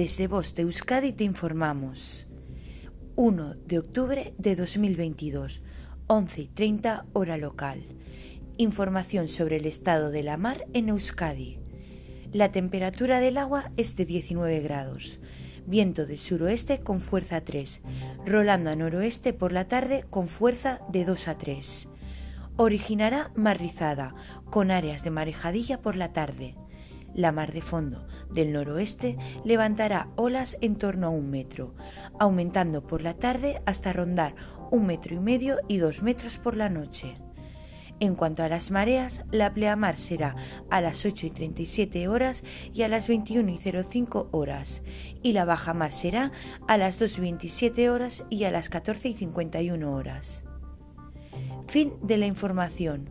Desde Voz de Euskadi te informamos. 1 de octubre de 2022, 11 y 30 hora local. Información sobre el estado de la mar en Euskadi. La temperatura del agua es de 19 grados. Viento del suroeste con fuerza 3, rolando a noroeste por la tarde con fuerza de 2 a 3. Originará mar rizada, con áreas de marejadilla por la tarde. La mar de fondo del noroeste levantará olas en torno a un metro, aumentando por la tarde hasta rondar un metro y medio y dos metros por la noche. En cuanto a las mareas, la pleamar será a las 8 y 37 horas y a las 21 y 05 horas, y la baja mar será a las 2 y 27 horas y a las 14 y 51 horas. Fin de la información.